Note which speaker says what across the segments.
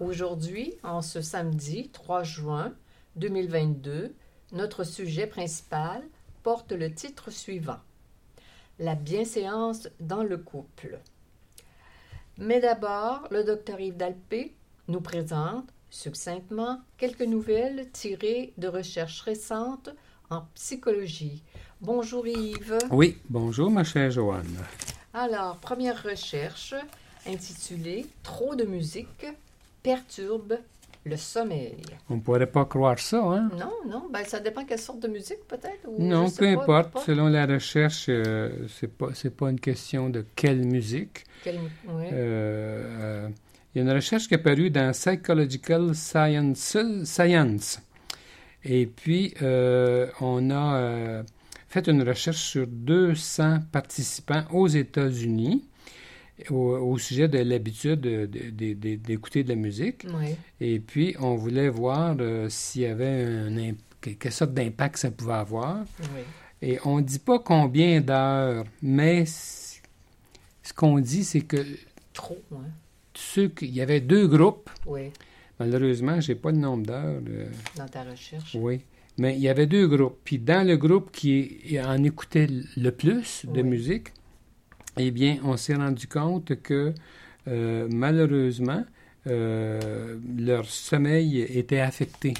Speaker 1: Aujourd'hui, en ce samedi 3 juin 2022, notre sujet principal porte le titre suivant La bienséance dans le couple. Mais d'abord, le docteur Yves Dalpé nous présente succinctement quelques nouvelles tirées de recherches récentes en psychologie. Bonjour Yves.
Speaker 2: Oui, bonjour ma chère Joanne.
Speaker 1: Alors, première recherche intitulée Trop de musique perturbe le sommeil.
Speaker 2: On ne pourrait pas croire ça, hein?
Speaker 1: Non, non, ben ça dépend quelle sorte de musique peut-être.
Speaker 2: Non, peu importe. Selon la recherche, euh, c'est pas c'est pas une question de quelle musique.
Speaker 1: Quelle, oui.
Speaker 2: Euh, euh, il y a une recherche qui est apparue dans Psychological Science. Science. Et puis, on a fait une recherche sur 200 participants aux États-Unis au, sujet de l'habitude d'écouter de, la musique.
Speaker 1: Oui.
Speaker 2: Et puis, on voulait voir euh, s'il y avait un, quelle sorte d'impact ça pouvait avoir.
Speaker 1: Oui.
Speaker 2: Et on ne dit pas combien d'heures, mais ce qu'on dit, c'est que...
Speaker 1: Trop, hein?
Speaker 2: Ceux il y avait deux groupes.
Speaker 1: Oui.
Speaker 2: Malheureusement, je n'ai pas le nombre d'heures. euh,
Speaker 1: Dans ta recherche.
Speaker 2: oui. Mais il y avait deux groupes. Puis dans le groupe qui en écoutait le plus de musique, eh bien, on s'est rendu compte que euh, malheureusement, euh, leur sommeil était affecté.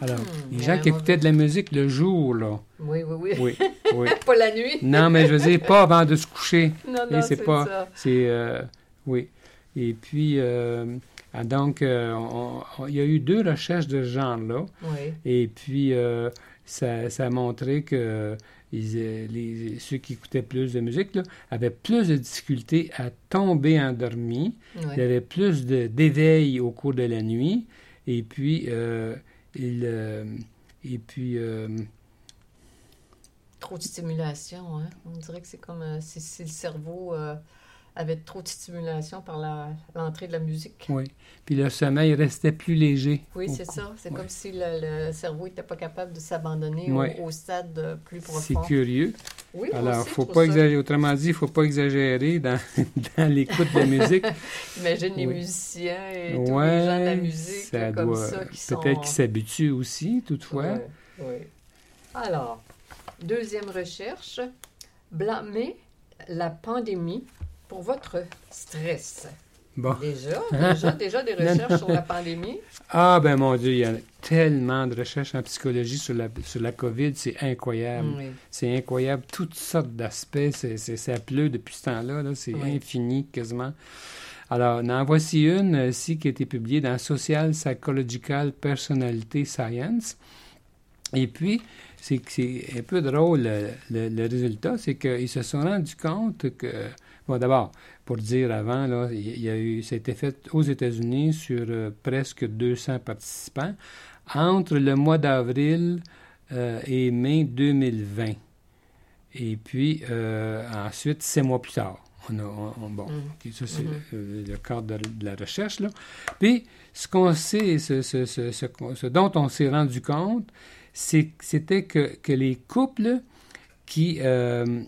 Speaker 2: Alors,
Speaker 1: Hmm,
Speaker 2: les gens qui écoutaient de la musique le jour, là,
Speaker 1: Oui, oui, oui.
Speaker 2: oui, oui.
Speaker 1: pas la nuit.
Speaker 2: Non, mais je veux dire, pas avant de se coucher.
Speaker 1: Non, non,
Speaker 2: c'est pas-
Speaker 1: ça.
Speaker 2: C'est euh, oui. Et puis euh, ah, donc on- on- il y a eu deux recherches de ce genre-là.
Speaker 1: Oui.
Speaker 2: Et puis ça, ça a montré que ils, euh, les, ceux qui écoutaient plus de musique là, avaient plus de difficultés à tomber endormis.
Speaker 1: oui.
Speaker 2: Il y avait plus d'éveil au cours de la nuit. Et puis euh, il, euh, et puis
Speaker 1: Trop de stimulation, hein? On dirait que c'est comme euh, si le cerveau euh, avait trop de stimulation par l'entrée de la musique.
Speaker 2: oui. Puis le sommeil restait plus léger.
Speaker 1: Oui, c'est ça. C'est
Speaker 2: ouais.
Speaker 1: comme si le, le cerveau n'était pas capable de s'abandonner
Speaker 2: Ouais.
Speaker 1: au, au stade euh, plus
Speaker 2: C'est
Speaker 1: profond.
Speaker 2: curieux.
Speaker 1: Oui,
Speaker 2: Alors, faut pas exagérer. Autrement dit, il faut pas exagérer dans, dans l'écoute de la musique.
Speaker 1: Imagine les
Speaker 2: Oui.
Speaker 1: musiciens et tous
Speaker 2: ouais,
Speaker 1: les gens de la musique
Speaker 2: ça
Speaker 1: comme
Speaker 2: doit-
Speaker 1: ça qui sont...
Speaker 2: Peut-être qu'ils s'habituent aussi, toutefois.
Speaker 1: Ouais. Alors, deuxième recherche, blâmer la pandémie pour votre stress.
Speaker 2: Bon.
Speaker 1: Déjà, déjà, déjà des recherches sur la pandémie.
Speaker 2: Ah, ben mon Dieu, il y a tellement de recherches en psychologie sur la, sur la COVID, c'est incroyable.
Speaker 1: Oui.
Speaker 2: C'est incroyable, toutes sortes d'aspects. Ça pleut depuis ce temps-là, là. c'est
Speaker 1: Oui.
Speaker 2: infini quasiment. Alors, en voici une euh, ici qui a été publiée dans Social Psychological Personality Science. Et puis, c'est un peu drôle, le, le- le résultat, c'est qu'ils se sont rendus compte que, bon, d'abord, pour dire avant, là, il y a eu, ça a été fait aux États-Unis sur euh, presque 200 participants entre le mois d'avril euh, et mai 2020. Et puis, euh, ensuite, sept mois plus tard. On a, on- on- bon,
Speaker 1: Mm.
Speaker 2: ok, ça, c'est
Speaker 1: Mhm.
Speaker 2: euh, le cadre de, de la recherche. Là. Puis, ce qu'on sait, ce, ce- ce- ce dont on s'est rendu compte, c'était que, que les couples qui, euh,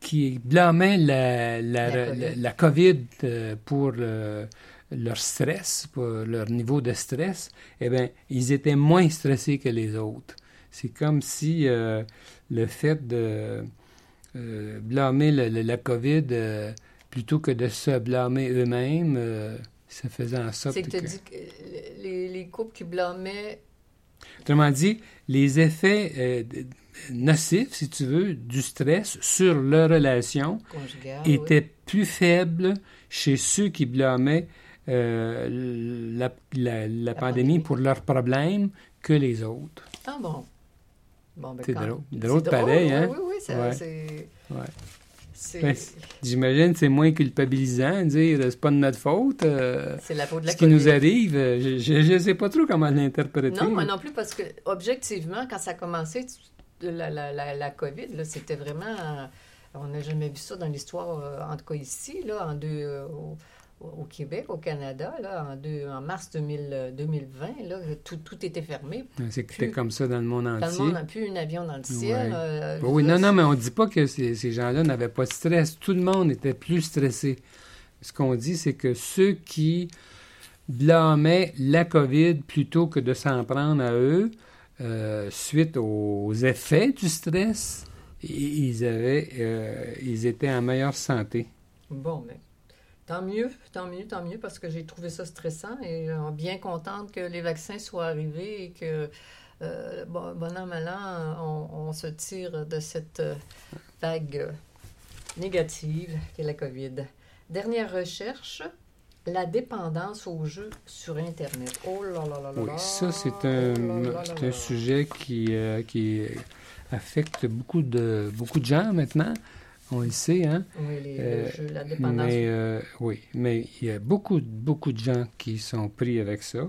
Speaker 2: qui blâmaient la, la,
Speaker 1: La
Speaker 2: la-
Speaker 1: COVID.
Speaker 2: la COVID euh, pour euh, leur stress, pour leur niveau de stress, eh bien, ils étaient moins stressés que les autres. C'est comme si euh, le fait de blâmer le- le- la COVID plutôt que de se blâmer eux-mêmes, ça faisait en sorte
Speaker 1: C'est que tu dit que les, les couples qui blâmaient
Speaker 2: Autrement dit, les effets nocifs, si tu veux, du stress sur leur relation étaient plus faibles chez ceux qui blâmaient euh, la, la- la pandémie
Speaker 1: pandémie.
Speaker 2: pour leurs problèmes que les autres.
Speaker 1: Ah bon? Bon, ben,
Speaker 2: C'est drôle. Drôle pareil, hein?
Speaker 1: Oui, oui, ça,
Speaker 2: Ouais.
Speaker 1: c'est...
Speaker 2: Ouais. Ben, J'imagine que c'est moins culpabilisant de dire c'est pas de notre faute. euh,
Speaker 1: c'est la faute de la
Speaker 2: ce qui nous arrive, je ne sais pas trop comment l'interpréter.
Speaker 1: Non, moi non plus, parce que objectivement, quand ça a commencé, tu- la, la, la, la COVID, là, c'était vraiment. euh, on n'a jamais vu ça dans l'histoire, euh, en tout cas ici, là, en deux, euh, au, au Québec, au Canada, là, en, deux, en mars 2000, euh, 2020, là, tout, tout était fermé.
Speaker 2: C'était comme ça dans le monde
Speaker 1: Dans le
Speaker 2: entier.
Speaker 1: monde n'a plus un avion dans le ciel.
Speaker 2: Ouais.
Speaker 1: euh,
Speaker 2: Oui,
Speaker 1: là,
Speaker 2: non, non, mais on ne dit pas que ces, ces gens-là n'avaient pas de stress. Tout le monde était plus stressé. Ce qu'on dit, c'est que ceux qui blâmaient la COVID plutôt que de s'en prendre à eux, euh, suite aux effets du stress, ils, avaient, euh, ils étaient en meilleure santé.
Speaker 1: Bon, mais tant mieux, tant mieux, tant mieux, parce que j'ai trouvé ça stressant et euh, bien contente que les vaccins soient arrivés et que, bon, an, mal an, on, on se tire de cette vague négative qu'est la COVID. Dernière recherche, la dépendance aux jeux sur Internet. Oh là là là là
Speaker 2: Oui, ça, c'est
Speaker 1: oh
Speaker 2: un, sujet qui, euh, qui affecte beaucoup de, beaucoup de gens maintenant. On le sait, hein?
Speaker 1: Oui, les,
Speaker 2: Euh,
Speaker 1: le jeu, la dépendance.
Speaker 2: Mais euh, oui, mais il y a beaucoup, beaucoup de gens qui sont pris avec ça.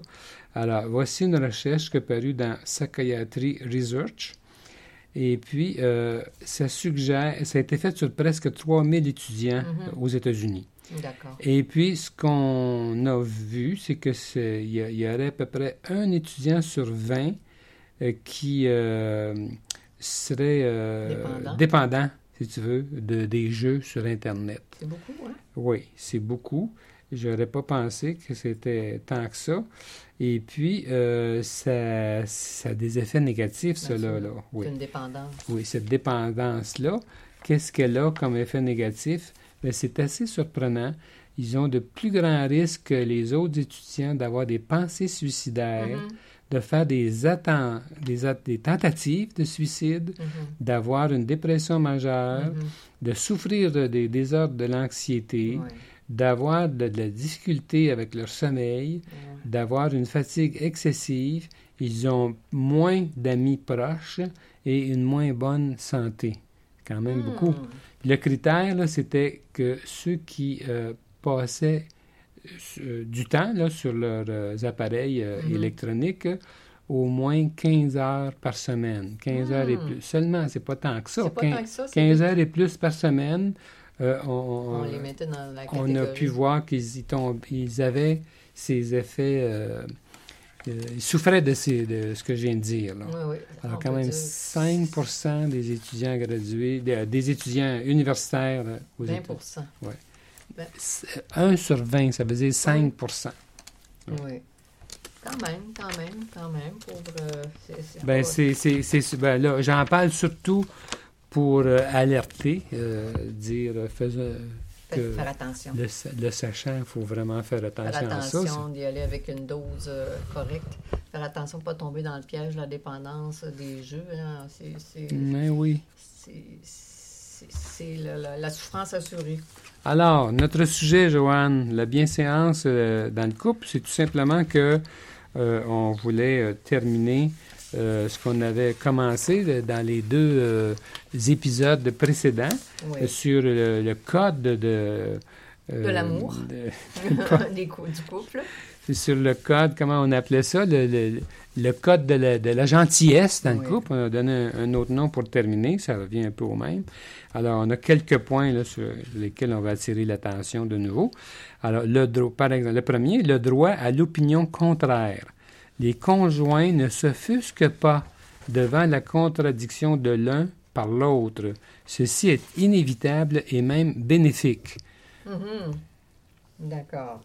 Speaker 2: Alors, voici une recherche qui est parue dans Psychiatry Research. Et puis, ça suggère, ça a été fait sur presque 3000 étudiants
Speaker 1: Mhm.
Speaker 2: aux États-Unis. Et puis, ce qu'on a vu, c'est que il y, aurait à peu près un étudiant sur 20 euh, qui euh, serait euh,
Speaker 1: Dépendant.
Speaker 2: dépendant, si tu veux, de, des jeux sur Internet.
Speaker 1: C'est beaucoup, hein?
Speaker 2: Oui, c'est beaucoup. Je n'aurais pas pensé que c'était tant que ça. Et puis, euh, ça, ça a des effets négatifs, cela. Là. Oui.
Speaker 1: C'est une dépendance.
Speaker 2: oui, cette dépendance-là, qu'est-ce qu'elle a comme effet négatif? Bien, c'est assez surprenant. Ils ont de plus grands risques que les autres étudiants d'avoir des pensées suicidaires,
Speaker 1: Mhm,
Speaker 2: de faire des, atten- des, at- des tentatives de suicide,
Speaker 1: mhm,
Speaker 2: d'avoir une dépression majeure,
Speaker 1: mhm.
Speaker 2: de souffrir de- des désordres de l'anxiété, d'avoir de, de la difficulté avec leur sommeil, d'avoir une fatigue excessive. Ils ont moins d'amis proches et une moins bonne santé. Quand même beaucoup. Le critère, c'était que ceux qui euh, passaient euh, du temps là, sur leurs euh, appareils euh,
Speaker 1: Mhm.
Speaker 2: électroniques, au moins 15 heures par semaine. 15 heures et
Speaker 1: Hmm.
Speaker 2: plus. Seulement, c'est pas tant que ça.
Speaker 1: Pas
Speaker 2: 15,
Speaker 1: tant que ça. c'est
Speaker 2: 15
Speaker 1: que-
Speaker 2: heures et plus par semaine. on,
Speaker 1: les mettait dans la
Speaker 2: on a pu voir qu'ils ils avaient ces effets. Euh, euh, ils souffraient de, ces, de ce que je viens de dire. là.
Speaker 1: Oui, oui.
Speaker 2: Alors,
Speaker 1: On
Speaker 2: quand
Speaker 1: peut
Speaker 2: même,
Speaker 1: dire
Speaker 2: 5 des étudiants gradués, des, des étudiants universitaires là, aux
Speaker 1: 20
Speaker 2: États-Unis.
Speaker 1: Ben,
Speaker 2: 1 sur 20, ça veut dire 5%
Speaker 1: Oui. Quand même, quand même, quand même. Pour, euh, c'est,
Speaker 2: Ben, c'est, ben là, j'en parle surtout pour euh, alerter, euh, dire, euh, fais- euh,
Speaker 1: Fait-
Speaker 2: que
Speaker 1: faire attention.
Speaker 2: le, sa- le sachant, il faut vraiment faire
Speaker 1: Faire
Speaker 2: attention, à ça.
Speaker 1: attention d'y aller avec une dose euh, correcte. Faire attention de ne pas tomber dans le piège de la dépendance des jeux. hein. C'est,
Speaker 2: Mais oui.
Speaker 1: c'est, la, la- la souffrance assurée.
Speaker 2: Alors, notre sujet, Joanne, la bienséance euh, dans le couple, c'est tout simplement que euh, on voulait terminer euh, ce qu'on avait commencé euh, dans les deux euh, épisodes précédents
Speaker 1: Oui.
Speaker 2: euh, sur le, le code de... euh,
Speaker 1: De l'amour.
Speaker 2: de-
Speaker 1: du couple.
Speaker 2: c'est sur le code, comment on appelait ça, le, le- le code de la, de la gentillesse dans
Speaker 1: Oui.
Speaker 2: le couple. On a donné un, un autre nom pour terminer, ça revient un peu au même. Alors, on a quelques points là, sur lesquels on va attirer l'attention de nouveau. Alors, le droit, par exemple, le premier, le droit à l'opinion contraire. Les conjoints ne s'offusquent pas devant la contradiction de l'un par l'autre. Ceci est inévitable et même bénéfique.
Speaker 1: Mhm. D'accord.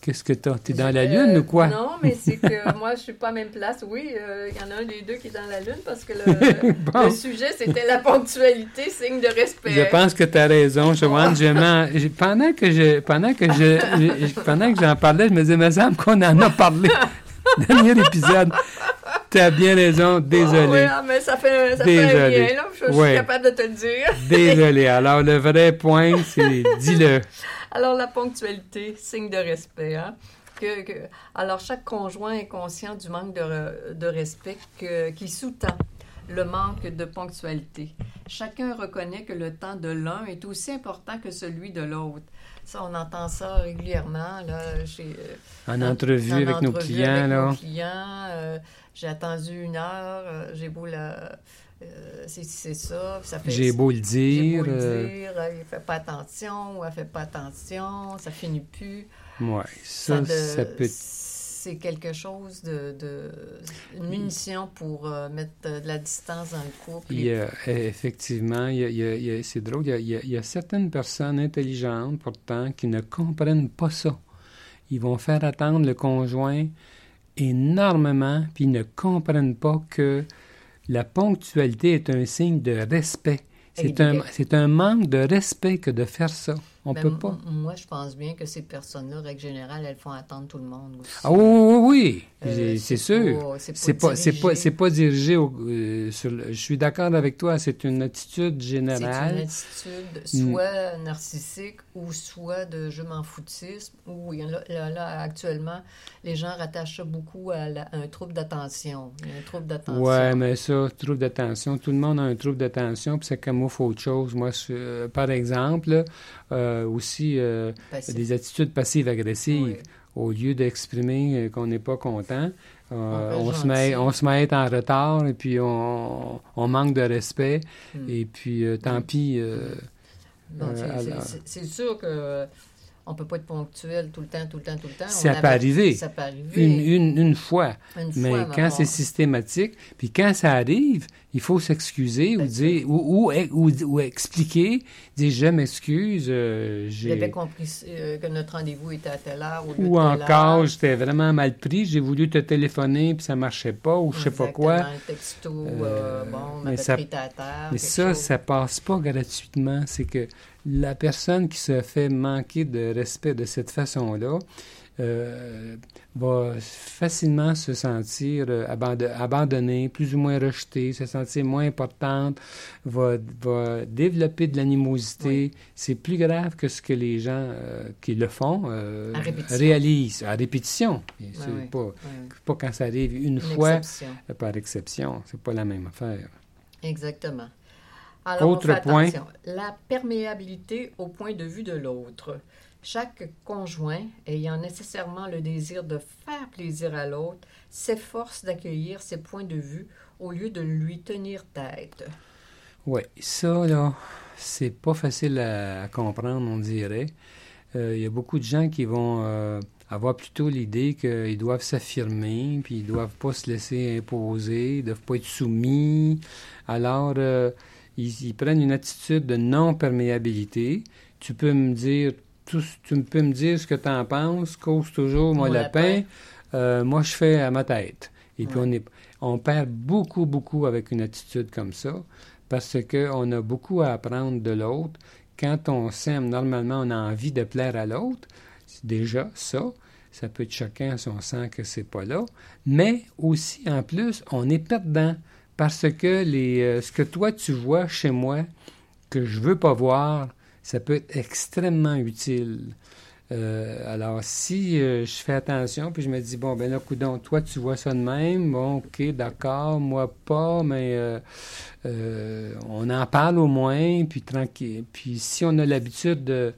Speaker 2: Qu'est-ce que t'as? T'es dans la
Speaker 1: euh,
Speaker 2: lune ou quoi?
Speaker 1: Non, mais c'est que moi, je suis pas à même place. Oui, euh, il y en a un des deux qui est dans la lune parce que le,
Speaker 2: Bon.
Speaker 1: le sujet, c'était la ponctualité, signe de respect.
Speaker 2: Je pense que tu as raison, Joanne. Je pendant que je pendant que je, pendant que j'en parlais, je me disais, me semble qu'on en a parlé. Dernier épisode. Tu as bien raison, désolé.
Speaker 1: ah, mais ça fait, ça fait
Speaker 2: Désolé.
Speaker 1: lien, là. Je, je
Speaker 2: Ouais.
Speaker 1: suis capable de te le dire.
Speaker 2: Désolé. Alors, le vrai point, c'est dis-le.
Speaker 1: Alors, la ponctualité, signe de respect. Hein? Que, que- alors, chaque conjoint est conscient du manque de, re- de respect que- qui sous-tend le manque de ponctualité. Chacun reconnaît que le temps de l'un est aussi important que celui de l'autre. Ça, on entend ça régulièrement. Là,
Speaker 2: euh, en, entrevue avec nos clients. Avec là.
Speaker 1: Nos clients euh, j'ai attendu une heure, euh, j'ai beau la... c'est ça, ça fait...
Speaker 2: J'ai beau le dire.
Speaker 1: J'ai beau le dire, il fait pas attention ou elle fait pas attention, ça finit plus.
Speaker 2: Oui, ça, ça, peut
Speaker 1: c'est quelque chose de, de, une munition pour euh, mettre de la distance dans le couple.
Speaker 2: Il y a, effectivement, il y a, c'est drôle, il y, a, certaines personnes intelligentes pourtant qui ne comprennent pas ça. Ils vont faire attendre le conjoint énormément, puis ils ne comprennent pas que la ponctualité est un signe de respect. C'est un, c'est un manque de respect que de faire ça. On ben, peut pas.
Speaker 1: Moi, je pense bien que ces personnes-là, règle générale, elles font attendre tout le monde aussi.
Speaker 2: Ah oui, oui, oui. Euh, c'est sûr. C'est pas, c'est pas, c'est pas, dirigé au, euh, sur Je suis d'accord avec toi. C'est une attitude générale.
Speaker 1: C'est une attitude mm. soit narcissique ou soit de je m'en foutisme. Ou là, là, actuellement, les gens rattachent ça beaucoup à, un trouble d'attention. Un trouble d'attention.
Speaker 2: Ouais, mais ça, trouble d'attention. Tout le monde a un trouble d'attention, puis ça camoufle autre chose. Moi, euh, par exemple, aussi euh, des attitudes passives-agressives. Au lieu d'exprimer euh, qu'on n'est pas content, on, se met, on se met en retard et puis on, on manque de respect. Hmm. Et puis, tant pis.
Speaker 1: c'est sûr que on peut pas être ponctuel tout le temps, tout le temps, tout le temps.
Speaker 2: Ça, peut, arriver. ça peut arriver. Une, une, une fois. mais quand c'est systématique, puis quand ça arrive, il faut s'excuser ou dire ou, ou, ou, expliquer, dire je m'excuse. Euh,
Speaker 1: J'avais compris euh, que notre rendez-vous était à telle heure ou,
Speaker 2: ou encore j'étais vraiment mal pris, j'ai voulu te téléphoner puis ça marchait pas ou je sais pas quoi.
Speaker 1: Texto, euh, bon, mais ça, pris ta terre,
Speaker 2: mais ça, ça passe pas gratuitement. C'est que la personne qui se fait manquer de respect de cette façon-là euh, va facilement se sentir euh, abandonnée, plus ou moins rejetée, se sentir moins importante, va, va développer de l'animosité. C'est plus grave que ce que les gens euh, qui le font réalisent à répétition. c'est pas, pas quand ça arrive une, fois par exception. C'est pas la même affaire.
Speaker 1: Exactement. Alors, Autre point. La perméabilité au point de vue de l'autre. Chaque conjoint, ayant nécessairement le désir de faire plaisir à l'autre, s'efforce d'accueillir ses points de vue au lieu de lui tenir tête.
Speaker 2: Oui, ça, là, c'est pas facile à, comprendre, on dirait. Euh, il y a beaucoup de gens qui vont euh, avoir plutôt l'idée qu'ils doivent s'affirmer, puis ils doivent pas se laisser imposer, ils doivent pas être soumis. Alors, euh, ils, prennent une attitude de non-perméabilité. Tu peux me dire tout, tu peux me dire ce que tu en penses, cause toujours mon, lapin. Euh, moi, je fais à ma tête. Et puis, on, est, on perd beaucoup, beaucoup avec une attitude comme ça parce qu'on a beaucoup à apprendre de l'autre. Quand on s'aime, normalement, on a envie de plaire à l'autre. C'est déjà ça. Ça peut être choquant si on sent que c'est pas là. Mais aussi, en plus, on est perdant parce que les, euh, ce que toi tu vois chez moi que je veux pas voir, ça peut être extrêmement utile. Euh, alors, si euh, je fais attention, puis je me dis, bon, ben là, coudon, toi, tu vois ça de même, bon, ok, d'accord, moi pas, mais on en parle au moins, puis tranquille. Puis si on a l'habitude de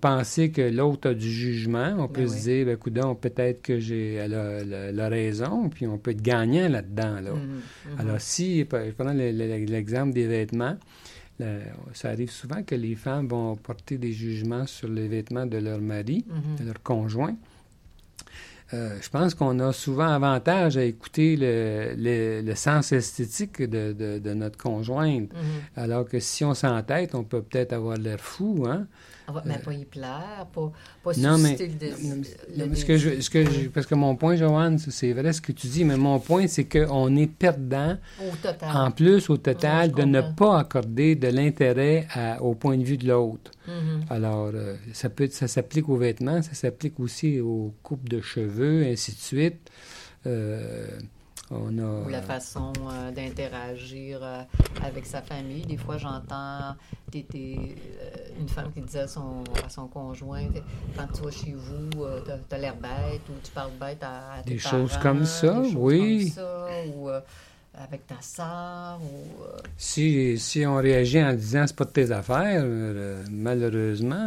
Speaker 2: penser que l'autre a du jugement, on peut ben se dire, ben coudon, peut-être que j'ai la, raison, puis on peut être gagnant là-dedans. Là. Mm-hmm. Mm-hmm. Alors, si, prenons l'exemple des vêtements, ça arrive souvent que les femmes vont porter des jugements sur les vêtements de leur mari, mm-hmm. de leur conjoint. Euh, je pense qu'on a souvent avantage à écouter le, sens esthétique de, notre conjointe. Alors que si on s'entête, on peut peut-être avoir l'air fou, hein?
Speaker 1: Mais pas y plaire, pas, pas non, mais, le,
Speaker 2: ce que je, ce que parce que mon point, Joanne, c'est vrai ce que tu dis, mais mon point, c'est qu'on est perdant,
Speaker 1: au total.
Speaker 2: en plus, au total, de ne pas accorder de l'intérêt au point de vue de l'autre. Mm-hmm. Alors, euh, ça, peut, ça s'applique aux vêtements, ça s'applique aussi aux coupes de cheveux, ainsi de suite. Euh,
Speaker 1: ou la façon euh, d'interagir euh, avec sa famille. Des fois, j'entends euh, une femme qui disait à son, à son conjoint Quand tu vas chez vous, tu as, l'air bête ou tu parles bête à, tes
Speaker 2: Des choses comme ça,
Speaker 1: des choses
Speaker 2: oui.
Speaker 1: Comme ça, ou, avec ta sœur ou...
Speaker 2: Si, si on réagit en disant c'est pas de tes affaires, malheureusement,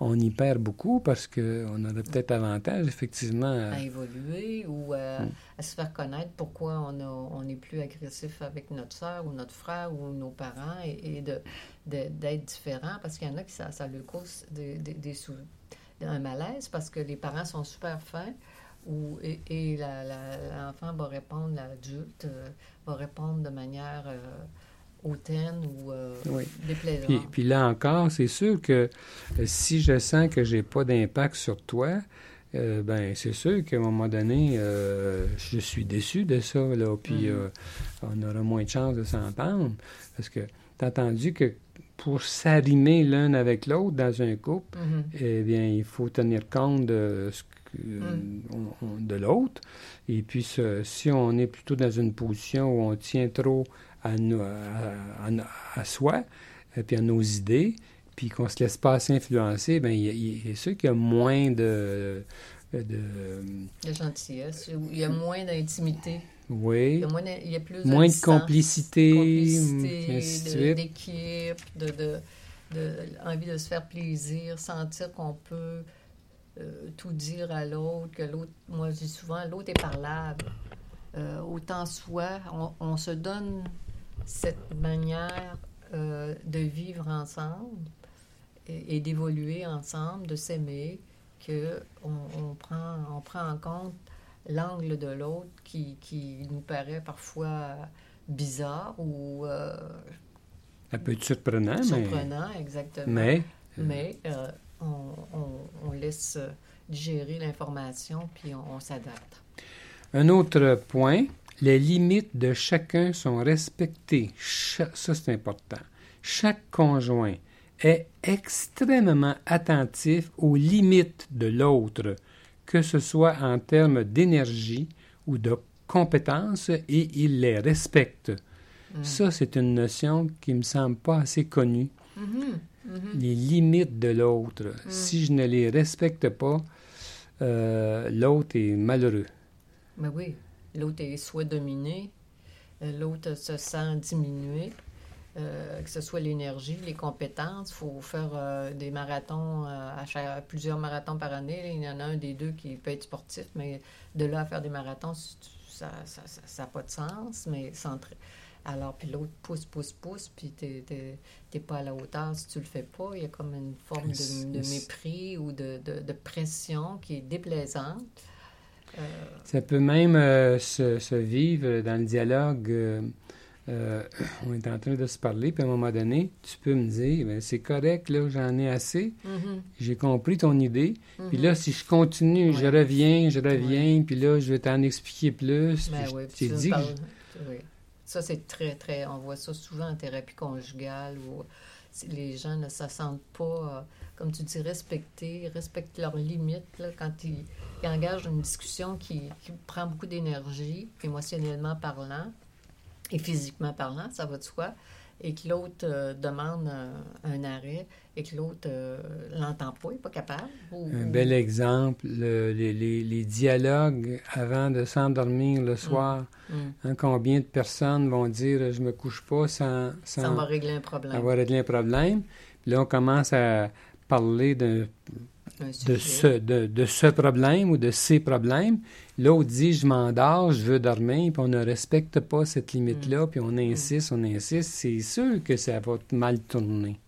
Speaker 2: on y perd beaucoup parce qu'on aurait peut-être avantage, effectivement. à-
Speaker 1: évoluer ou à, se faire connaître pourquoi on, est plus agressif avec notre soeur ou notre frère ou nos parents et, de, d'être différent parce qu'il y en a qui ça, leur cause des, des, un malaise parce que les parents sont super fins ou, et, l'enfant va répondre, l'adulte euh, va répondre de manière euh, hautaine ou euh,
Speaker 2: Oui.
Speaker 1: déplaisante.
Speaker 2: Puis, puis là encore, c'est sûr que euh, si je sens que j'ai pas d'impact sur toi, euh, ben c'est sûr qu'à un moment donné, euh, je suis déçu de ça, là, puis
Speaker 1: Mhm.
Speaker 2: euh, on aura moins de chances de s'entendre. Parce que tu as entendu que pour s'arrimer l'un avec l'autre dans un couple,
Speaker 1: Mhm.
Speaker 2: eh bien, il faut tenir compte de, ce que-
Speaker 1: Mm.
Speaker 2: on- on- de l'autre. Et puis, ce- si on est plutôt dans une position où on tient trop à, nous- à, à- soi, et puis à nos idées, puis qu'on se laisse pas assez influencer, bien, il, y a- il est sûr qu'il y a moins de... de
Speaker 1: De gentillesse, il y a moins d'intimité. Il
Speaker 2: oui,
Speaker 1: y a moins, de- il y a plus
Speaker 2: moins de
Speaker 1: distance,
Speaker 2: complicité,
Speaker 1: complicité,
Speaker 2: de
Speaker 1: de-
Speaker 2: suite.
Speaker 1: d'équipe, de, de, de- envie de se faire plaisir, sentir qu'on peut euh, tout dire à l'autre, que l'autre, moi je dis souvent, l'autre est parlable. Euh, autant soit, on, on se donne cette manière euh, de vivre ensemble et, et d'évoluer ensemble, de s'aimer, que on, on prend, on prend en compte l'angle de l'autre qui, qui nous paraît parfois bizarre ou euh,
Speaker 2: peut être surprenant, mais...
Speaker 1: surprenant, exactement.
Speaker 2: Mais,
Speaker 1: Mais, euh, on, on- on laisse digérer l'information puis on, on s'adapte.
Speaker 2: Un autre point, les limites de chacun sont respectées. Cha- ça, c'est important. Chaque conjoint est extrêmement attentif aux limites de l'autre, que ce soit en termes d'énergie ou de compétences, et il les respecte.
Speaker 1: Mm.
Speaker 2: Ça, c'est une notion qui me semble pas assez connue.
Speaker 1: Mhm, mhm.
Speaker 2: Les limites de l'autre.
Speaker 1: Mm.
Speaker 2: Si je ne les respecte pas, euh, l'autre est malheureux.
Speaker 1: Mais oui, l'autre est soit dominé, euh, l'autre se sent diminué, euh, que ce soit l'énergie, les compétences. Il faut faire euh, des marathons, euh, à chaque- plusieurs marathons par année. Il y en a un des deux qui peut être sportif, mais de là à faire des marathons, ça n'a ça, ça- ça a pas de sens. Mais Alors, puis l'autre pousse, pousse, pousse, puis tu n'es pas à la hauteur si tu le fais pas. Il y a comme une forme de, mépris ou de, de- de pression qui est déplaisante. Euh,
Speaker 2: Ça peut même euh, se, se vivre dans le dialogue. euh, on est en train de se parler, puis à un moment donné, tu peux me dire, Ben, c'est correct, là, j'en ai assez,
Speaker 1: mhm,
Speaker 2: j'ai compris ton idée, puis là, si je continue, je reviens, je reviens, puis là, je vais t'en expliquer plus.
Speaker 1: Ben oui, puis tu
Speaker 2: dit,
Speaker 1: oui. Ça, c'est très, très... On voit ça souvent en thérapie conjugale où les gens ne se sentent pas, comme tu dis, respectés, respectent leurs limites là, quand ils, ils engagent une discussion qui, qui prend beaucoup d'énergie, émotionnellement parlant et physiquement parlant, ça va de soi, et que l'autre euh, demande un, un arrêt et que l'autre euh, l'entend pas, il n'est pas capable. ou-
Speaker 2: Un bel exemple, le- les, les- les dialogues avant de s'endormir le soir.
Speaker 1: Hum.
Speaker 2: Hein, combien de personnes vont dire je me couche pas sans, sans
Speaker 1: Ça va régler un problème.
Speaker 2: avoir réglé un problème? Puis là, on commence à parler d'un
Speaker 1: un
Speaker 2: de ce, de, de ce problème ou de ces problèmes. L'autre dit je m'endors, je veux dormir, puis on ne respecte pas cette limite-là, puis on insiste, on insiste. C'est sûr que ça va mal tourner.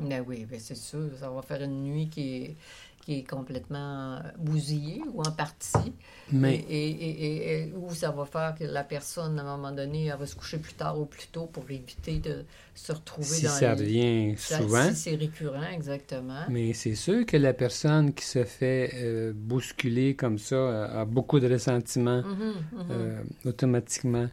Speaker 1: Ben oui, ben c'est sûr. Ça va faire une nuit qui est, qui est complètement bousillée ou en partie.
Speaker 2: Mais
Speaker 1: Et, et, et- et- ou ça va faire que la personne, à un moment donné, elle va se coucher plus tard ou plus tôt pour éviter de se retrouver
Speaker 2: si
Speaker 1: dans
Speaker 2: ça
Speaker 1: le-
Speaker 2: revient
Speaker 1: Ça-
Speaker 2: souvent,
Speaker 1: Si c'est récurrent, exactement.
Speaker 2: mais c'est sûr que la personne qui se fait euh, bousculer comme ça euh, a beaucoup de ressentiment
Speaker 1: Mhm, mhm.
Speaker 2: euh, automatiquement.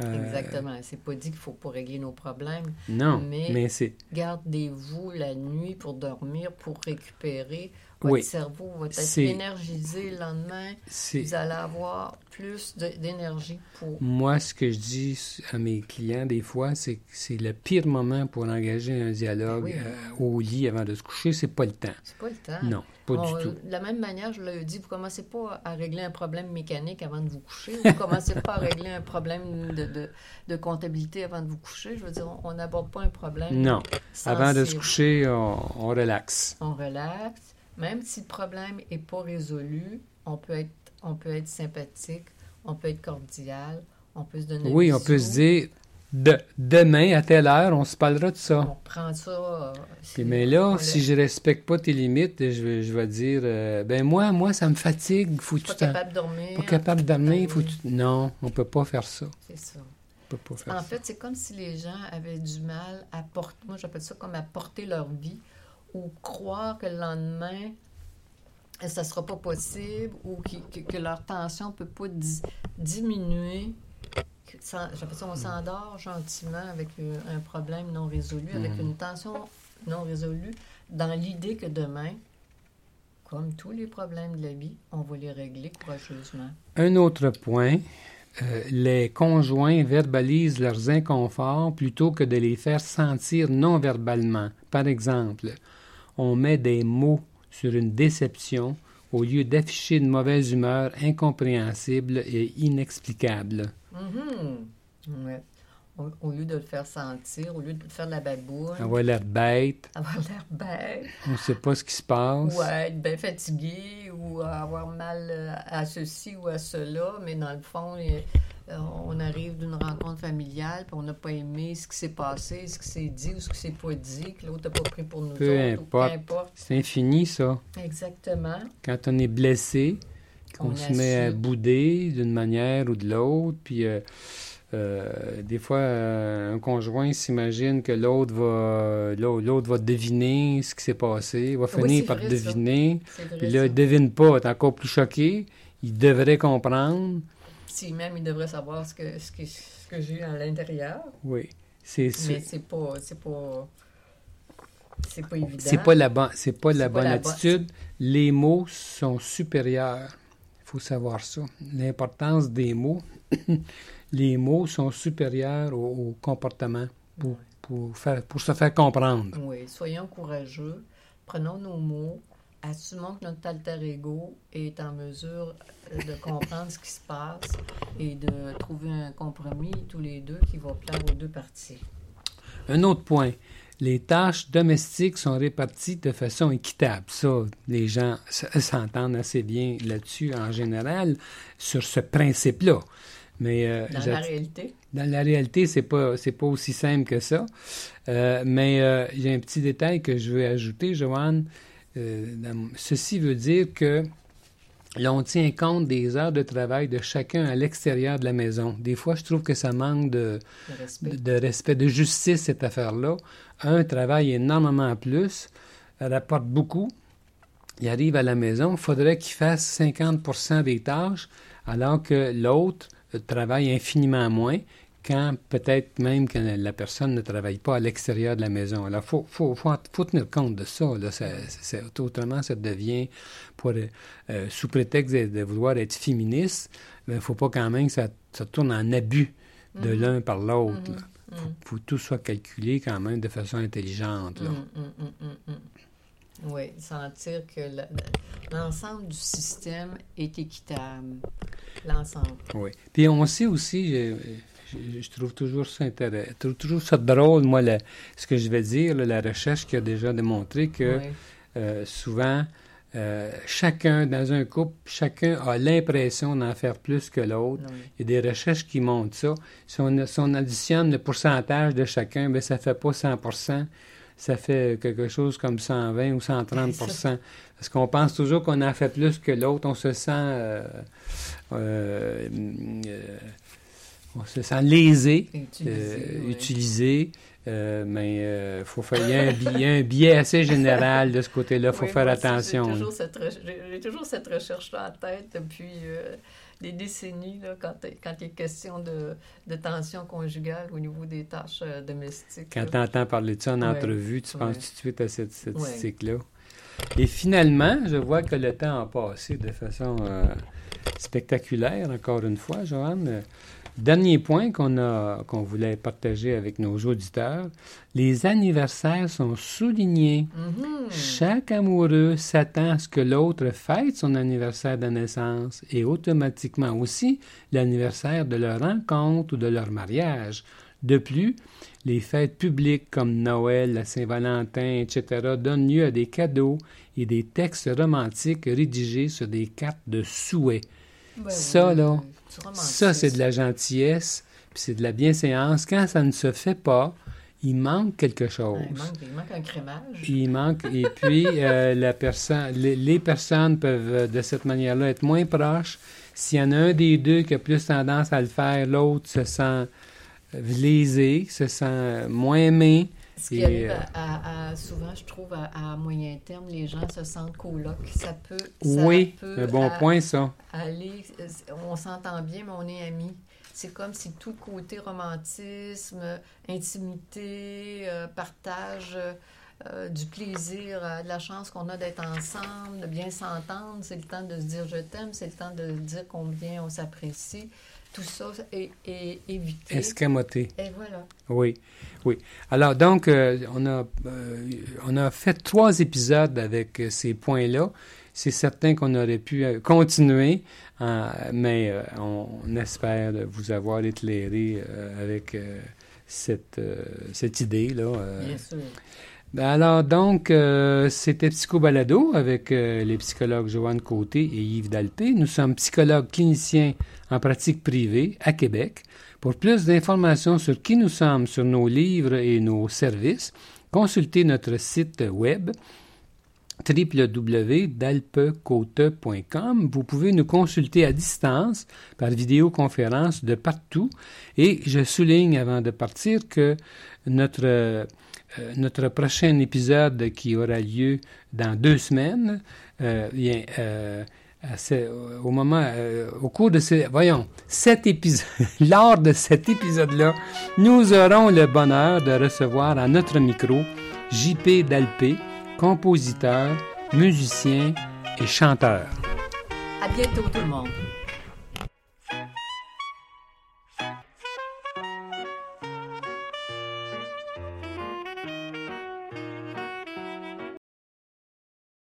Speaker 2: Euh,
Speaker 1: Exactement. C'est pas dit qu'il faut pas régler nos problèmes.
Speaker 2: Non,
Speaker 1: Mais-
Speaker 2: mais c'est
Speaker 1: Gardez-vous la nuit pour dormir, pour récupérer. Votre
Speaker 2: Oui.
Speaker 1: cerveau va être énergisé le lendemain. Vous allez avoir plus d'énergie pour...
Speaker 2: moi ce que je dis à mes clients des fois, c'est que c'est le pire moment pour engager un dialogue
Speaker 1: Oui.
Speaker 2: euh, au lit avant de se coucher, c'est pas le temps.
Speaker 1: C'est pas le temps.
Speaker 2: Non, pas du tout.
Speaker 1: De la même manière, je l'ai dit, vous commencez pas à régler un problème mécanique avant de vous coucher. Vous commencez pas à régler un problème de, de, de comptabilité avant de vous coucher. Je veux dire, on- n'aborde pas un problème.
Speaker 2: Non, avant de se coucher, on, on relaxe.
Speaker 1: On relaxe. Même si le problème n'est pas résolu, on peut être, on peut être sympathique, on peut être cordial, on peut se donner
Speaker 2: Oui, on peut se dire de, demain à telle heure, on se parlera de ça.
Speaker 1: On prend ça. euh,
Speaker 2: Puis, mais là, si je respecte pas tes limites, je vais, je vais dire, euh, ben moi, moi, ça me fatigue, faut que
Speaker 1: pas
Speaker 2: tu t'en-
Speaker 1: capable de dormir.
Speaker 2: pas capable de dormir, faut tu... Non, on peut pas faire ça.
Speaker 1: C'est ça.
Speaker 2: On peut pas faire
Speaker 1: En
Speaker 2: ça.
Speaker 1: fait, c'est comme si les gens avaient du mal à porter, moi j'appelle ça comme à porter leur vie, ou croire que le lendemain, ça sera pas possible, ou qui- que, que leur tension peut pas di- diminuer. J'appelle ça, on s'endort gentiment avec euh, un problème non résolu, avec
Speaker 2: Mhm.
Speaker 1: une tension non résolue, dans l'idée que demain, comme tous les problèmes de la vie, on va les régler courageusement.
Speaker 2: Un autre point, euh, les conjoints verbalisent leurs inconforts plutôt que de les faire sentir non verbalement. Par exemple, on met des mots sur une déception au lieu d'afficher une mauvaise humeur incompréhensible et inexplicable.
Speaker 1: Mhm. Ouais. Au, au lieu de le faire sentir, au lieu de faire de la baboune,
Speaker 2: Avoir l'air bête,
Speaker 1: avoir l'air bête,
Speaker 2: on ne sait pas ce qui se passe.
Speaker 1: ou à être bien fatigué, ou à avoir mal euh, à ceci ou à cela, mais dans le fond, on arrive d'une rencontre familiale, puis on n'a pas aimé ce qui s'est passé, ce qui s'est dit ou ce qui s'est pas dit, que l'autre n'a pas pris pour nous
Speaker 2: Peu
Speaker 1: autres, ou peu
Speaker 2: importe.
Speaker 1: importe.
Speaker 2: C'est infini, ça.
Speaker 1: Exactement.
Speaker 2: Quand on est blessé, qu'on
Speaker 1: On
Speaker 2: se met à bouder d'une manière ou de l'autre, puis euh, euh, des fois, euh, un conjoint s'imagine que l'autre va, l'au- l'autre va deviner ce qui s'est passé, va finir par
Speaker 1: vrai,
Speaker 2: deviner, puis là, il devine pas, est encore plus choqué, il devrait comprendre.
Speaker 1: Si même il devrait savoir ce que, ce que, ce que j'ai à l'intérieur.
Speaker 2: Oui, c'est
Speaker 1: Mais
Speaker 2: c'est
Speaker 1: pas, c'est pas, c'est pas évident.
Speaker 2: c'est pas la c'est pas la
Speaker 1: pas
Speaker 2: bonne
Speaker 1: la
Speaker 2: attitude. Les mots sont supérieurs. Il faut savoir ça. L'importance des mots. les mots sont supérieurs au, au comportement pour, pour, faire, pour se faire comprendre.
Speaker 1: Oui, soyons courageux, prenons nos mots, assumons que notre alter ego est en mesure de comprendre ce qui se passe et de trouver un compromis tous les deux qui va plaire aux deux parties.
Speaker 2: Un autre point. Les tâches domestiques sont réparties de façon équitable. Ça, les gens s'entendent assez bien là-dessus en général, sur ce principe-là. Mais euh,
Speaker 1: Dans la réalité,
Speaker 2: Dans la réalité, c'est pas c'est pas aussi simple que ça. Euh, mais euh, il y a un petit détail que je veux ajouter, Joanne. Euh, ceci veut dire que là, on tient compte des heures de travail de chacun à l'extérieur de la maison. Des fois, je trouve que ça manque de,
Speaker 1: le respect.
Speaker 2: de, de respect, de justice, cette affaire-là. Un travaille énormément plus, rapporte beaucoup. Il arrive à la maison, il faudrait qu'il fasse 50% des tâches, alors que l'autre euh, travaille infiniment moins, quand peut-être même que la personne ne travaille pas à l'extérieur de la maison. Alors, il faut, faut, faut, faut tenir compte de ça. Là. Ça- c'est- autrement, ça devient, pour, euh, euh, sous prétexte de, de vouloir être féministe, il ne faut pas quand même que ça, ça tourne en abus de
Speaker 1: Mhm.
Speaker 2: l'un par l'autre.
Speaker 1: Mhm.
Speaker 2: là.
Speaker 1: Mm.
Speaker 2: faut que tout soit calculé quand même de façon intelligente. Là.
Speaker 1: Mm, mm, mm, mm, mm. Oui, sentir que le- le- l'ensemble du système est équitable. L'ensemble.
Speaker 2: Oui. Puis on sait aussi, je, trouve toujours ça intéressant, je trouve toujours ça drôle, moi, ce que je vais dire, là, la recherche qui a déjà démontré que
Speaker 1: Oui.
Speaker 2: euh, souvent, euh, chacun, dans un couple, chacun a l'impression d'en faire plus que l'autre.
Speaker 1: Oui.
Speaker 2: Il y a des recherches qui montrent ça. Si on, si on additionne le pourcentage de chacun, bien, ça fait pas 100 ça fait quelque chose comme 120 ou 130% Parce qu'on pense toujours qu'on en fait plus que l'autre. On se sent... euh, euh, euh, on se sent lésé,
Speaker 1: oui.
Speaker 2: utilisé. euh, mais euh, faut faire, il y a un biais, il un assez général de ce côté-là. Il faut
Speaker 1: Oui,
Speaker 2: faire attention.
Speaker 1: J'ai
Speaker 2: là.
Speaker 1: toujours cette, re- j'ai- toujours cette recherche-là en tête depuis euh, des décennies, là, quand, quand il est question de, de tension conjugale au niveau des tâches euh, domestiques.
Speaker 2: Quand tu entends parler de ça en entrevue, tu penses tout de suite à cette statistique-là. Et finalement, je vois que le temps a passé de façon spectaculaire, encore une fois, Joanne. Dernier point qu'on a qu'on voulait partager avec nos auditeurs, les anniversaires sont soulignés.
Speaker 1: Mhm.
Speaker 2: Chaque amoureux s'attend à ce que l'autre fête son anniversaire de naissance et automatiquement aussi l'anniversaire de leur rencontre ou de leur mariage. De plus, les fêtes publiques comme Noël, la Saint-Valentin, etc. donnent lieu à des cadeaux et des textes romantiques rédigés sur des cartes de souhait.
Speaker 1: Ben
Speaker 2: Ça, là, c'est de la gentillesse, puis c'est de la bienséance. Quand ça ne se fait pas, il manque quelque chose.
Speaker 1: Il, manque, il manque un crémage.
Speaker 2: Il manque. Et puis, euh, la personne, les, les personnes peuvent, euh, de cette manière-là, être moins proches. S'il y en a un des deux qui a plus tendance à le faire, l'autre se sent lésé, se sent moins aimé.
Speaker 1: Ce qui
Speaker 2: Et,
Speaker 1: arrive
Speaker 2: euh,
Speaker 1: à, à- à- souvent, je trouve, à, à moyen terme, les gens se sentent coloc. Ça peut, ça
Speaker 2: Oui,
Speaker 1: peut
Speaker 2: un bon
Speaker 1: à-
Speaker 2: point, ça.
Speaker 1: On s'entend bien, mais on est amis. C'est comme si tout côté romantisme, intimité, euh, partage euh, du plaisir, euh, de la chance qu'on a d'être ensemble, de bien s'entendre, c'est le temps de se dire je t'aime, c'est le temps de dire combien on s'apprécie. Tout ça est, est évité.
Speaker 2: Escamoté.
Speaker 1: Et voilà.
Speaker 2: Oui, oui. Alors, donc, on, a, on a fait trois épisodes avec ces points-là. C'est certain qu'on aurait pu euh, continuer, hein, mais euh, on, espère vous avoir éclairé euh, avec euh, cette, cette idée-là.
Speaker 1: Bien sûr.
Speaker 2: Ben alors, donc, c'était Psycho Balado avec les psychologues Joanne Côté et Yves Dalpé. Nous sommes psychologues cliniciens en pratique privée à Québec. Pour plus d'informations sur qui nous sommes, sur nos livres et nos services, consultez notre site web www.dalpecote.com. Vous pouvez nous consulter à distance par vidéoconférence de partout. Et je souligne avant de partir que notre, euh, notre prochain épisode qui aura lieu dans deux semaines, euh, euh, au moment, euh, au cours de ce, voyons, cet épisode, lors de cet épisode-là, nous aurons le bonheur de recevoir à notre micro JP Dalpé, compositeur, musicien et chanteur.
Speaker 1: À bientôt tout le monde.